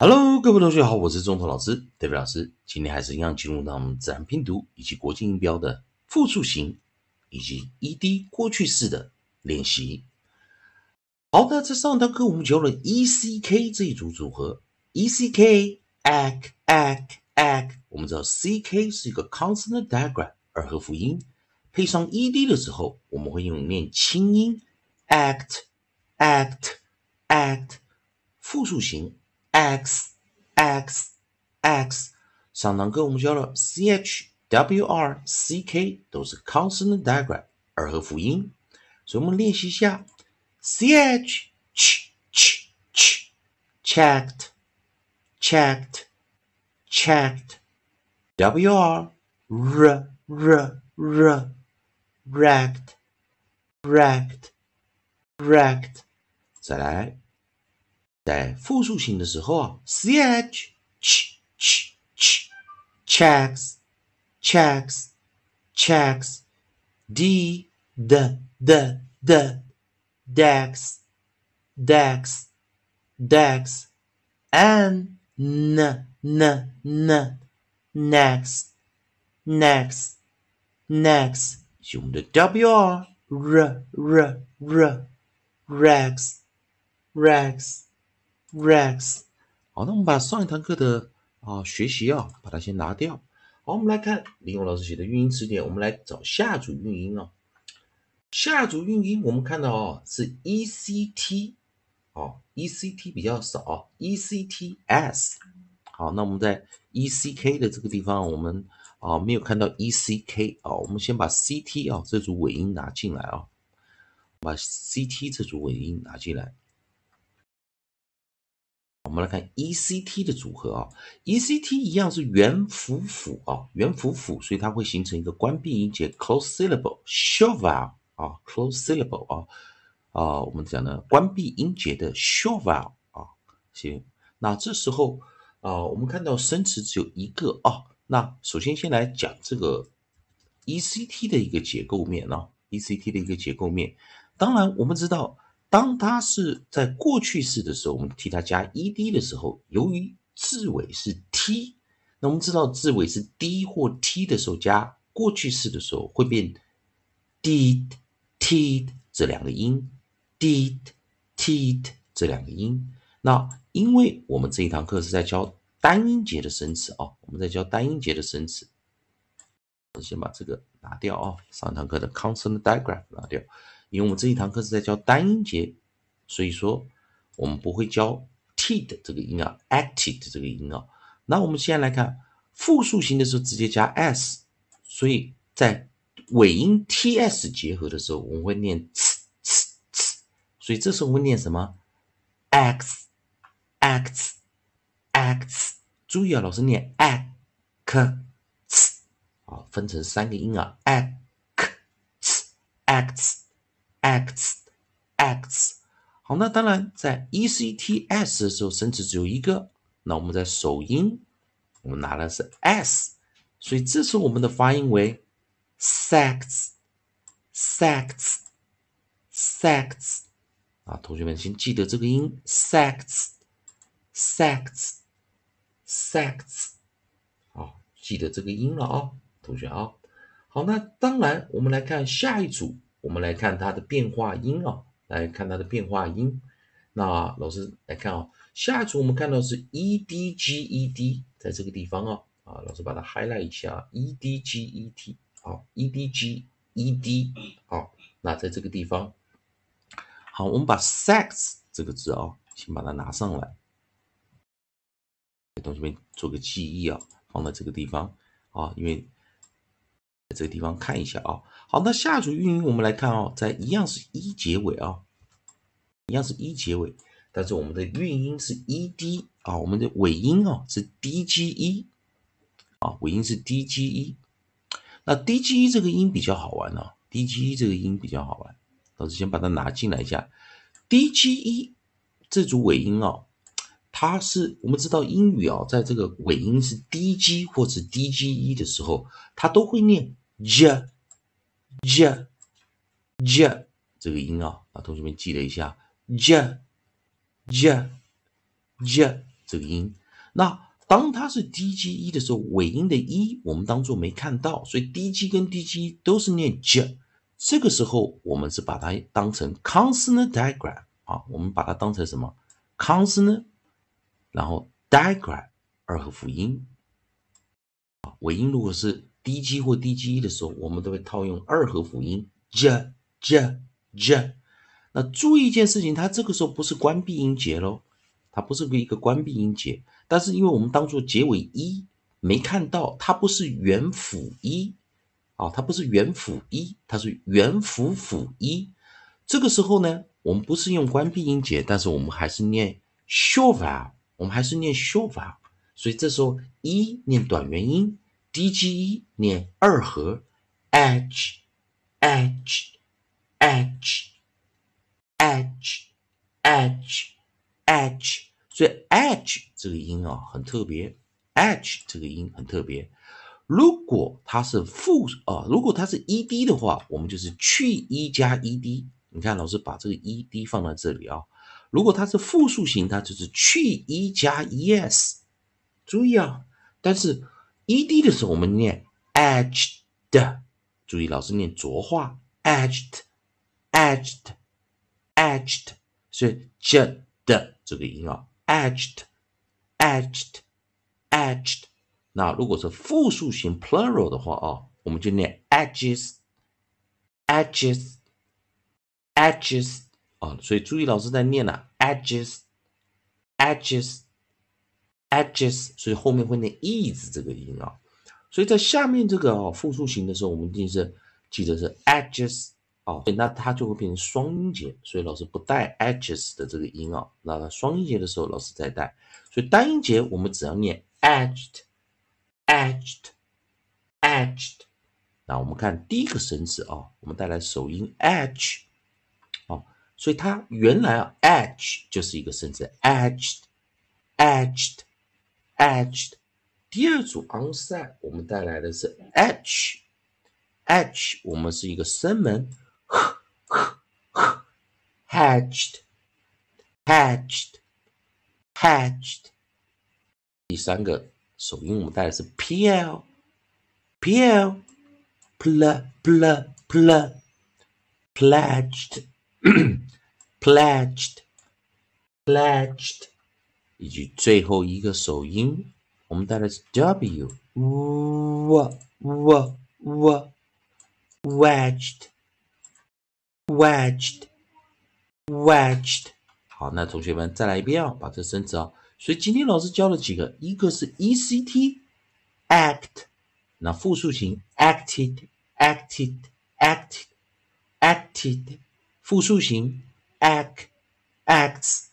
Hello，各位同学好，我是中头老师 David 老师。今天还是一样进入到我们自然拼读以及国际音标的复数型以及 ED 过去式的练习。好的，在上堂课我们教了 ECK 这一组组合，ECK ack ack ack。我们知道 CK 是一个 consonant diagram 二合辅音，配上 ED 的时候，我们会用念轻音 act act act 复数型。x x x，上堂课我们教了 c h w r c k 都是 consonant diagram 二合辅音，所以我们练习一下 c h ch ch ch checked checked checked w r r r r wrecked wrecked wrecked，再来。 在复数型的时候啊，c h ch ch ch checks checks checks d d d d decks decks decks n n n n next next next 是我们的 w r r r r rex rex Rex，好，那我们把上一堂课的啊学习啊，把它先拿掉。好，我们来看李勇老师写的韵音词典，我们来找下组韵音啊。下组韵音我们看到哦是 E C T，哦 E C T 比较少，E C T S。好，那我们在 E C K 的这个地方，我们啊没有看到 E C K 啊，我们先把 C T 啊这组尾音拿进来啊，把 C T 这组尾音拿进来。我们来看 E C T 的组合啊，E C T 一样是元辅辅啊，元辅辅，所以它会形成一个关闭音节 close syllable short vowel 啊，close syllable 啊啊，我们讲的关闭音节的 short vowel 啊，行，那这时候啊，我们看到生词只有一个啊，那首先先来讲这个 E C T 的一个结构面啊，E C T 的一个结构面，当然我们知道。当它是在过去式的时候，我们替它加 ed 的时候，由于字尾是 t，那我们知道字尾是 d 或 t 的时候，加过去式的时候会变 did、t 这两个音，did、t 这两个音。那因为我们这一堂课是在教单音节的生词啊，我们在教单音节的生词，我先把这个拿掉啊，上堂课的 consonant diagram 拿掉。因为我们这一堂课是在教单音节，所以说我们不会教 t 的这个音啊，acted 这个音啊。那我们现在来看复数型的时候直接加 s，所以在尾音 ts 结合的时候，我们会念 c c c，所以这时候我们念什么？x x x，注意啊，老师念 a k c，啊，分成三个音啊，act，呲，act。Acts acts，好，那当然在 e c t s 的时候，生词只有一个。那我们在首音，我们拿的是 s，所以这时候我们的发音为 sects sects sects。啊，同学们先记得这个音 sects sects sects。记得这个音了啊，同学啊。好，那当然我们来看下一组。我们来看它的变化音啊，来看它的变化音。那老师来看啊，下一组我们看到是 e d g e d，在这个地方啊，啊，老师把它 highlight 一下，e d g e t，好，e d g e d，好，那在这个地方，好，我们把 sex 这个字啊，先把它拿上来，给同学们做个记忆啊，放在这个地方啊，因为。在这个地方看一下啊，好，那下一组韵音我们来看啊，在一样是一结尾啊，一样是一结尾，但是我们的韵音是 ed 啊，我们的尾音啊是 dge 啊，尾音是 dge，那 dge 这个音比较好玩啊，dge 这个音比较好玩，老师先把它拿进来一下，dge 这组尾音啊，它是我们知道英语啊，在这个尾音是 dg 或者 dge 的时候，它都会念。j j j 这个音啊，啊，同学们记了一下，j j j 这个音。那当它是 d g e 的时候，尾音的 e 我们当做没看到，所以 d g 跟 d g 都是念 j。这个时候我们是把它当成 consonant diagram 啊，我们把它当成什么 consonant，然后 diagram 二合辅音啊，尾音如果是低 G 或低基一的时候，我们都会套用二合辅音 j j j。那注意一件事情，它这个时候不是关闭音节喽，它不是一个关闭音节，但是因为我们当做结尾一没看到，它不是元辅一。啊，它不是元辅一，它是元辅辅一。这个时候呢，我们不是用关闭音节，但是我们还是念 short vowel，我们还是念 short vowel。所以这时候一念短元音，低基一念二合，h，h，h，h，h，h。所以 h 这个音啊很特别，h 这个音很特别。如果它是复啊，如果它是 ed 的话，我们就是去一加 ed。你看，老师把这个 ed 放在这里啊。如果它是复数型，它就是去一加 es。注意啊，但是 ed 的时候我们念 edged。注意，老师念浊化，edged，edged，edged。所以 j 的这个音啊，edged，edged，edged。那如果是复数型 plural 的话啊，我们就念 edges，edges，edges 啊，所以注意老师在念了 edges，所以后面会念 is 这个音啊，所以在下面这个哦复数型的时候，我们一定是记得是 edges 啊，那它就会变成双音节，所以老师不带 edges 的这个音啊，那双音节的时候老师再带，所以单音节我们只要念 edged。edged, edged。那我们看第一个生词啊，我们带来首音 edge，啊，所以它原来啊 edge 就是一个生词 edgedged edged, edged。第二组 onset 我们带来的是 edge, edge 我们是一个声门，hedged, hedged, hedged。第三个。首音我们带的是 pl，pl，pl，pl，pledged，pledged， 以及最后一个首音我们带的是 w，w，w，wedged，wedged，wedged。好，那同学们再来一遍啊，把这生词啊。所以今天老师教了几个，一个是 E C T act，那复数型 acted acted acted acted，复数型 act acts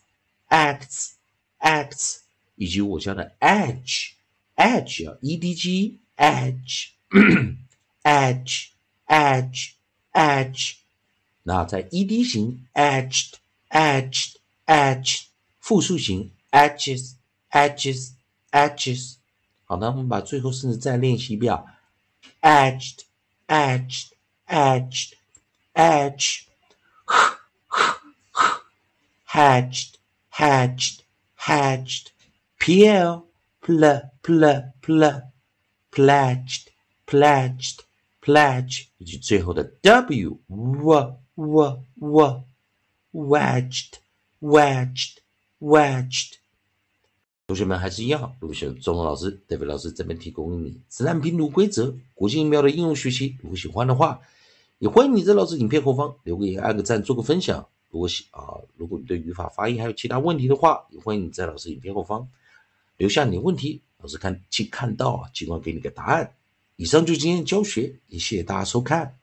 acts acts，以及我教的 edge edge 啊 E D G edge edge edge edge，那在 E D 型 edged edged edged，复数型。edges, edges, edges。好的，我们把最后甚至再练习一遍：edged, edged, edged, edge, hedged, hatched, pl, pl, pl, pl, pledged, pledged, pledge，以及最后的 w, w, w, w, wedged, wedged, wedged。同学们还是一样，如果喜欢中文老师、代表老师这边提供你自然拼读规则、国际音标的应用学习，如果喜欢的话，也欢迎你在老师影片后方留个言、按个赞、做个分享。如果啊，如果你对语法、发音还有其他问题的话，也欢迎你在老师影片后方留下你的问题，老师看去看到啊，尽管给你个答案。以上就是今天的教学，也谢谢大家收看。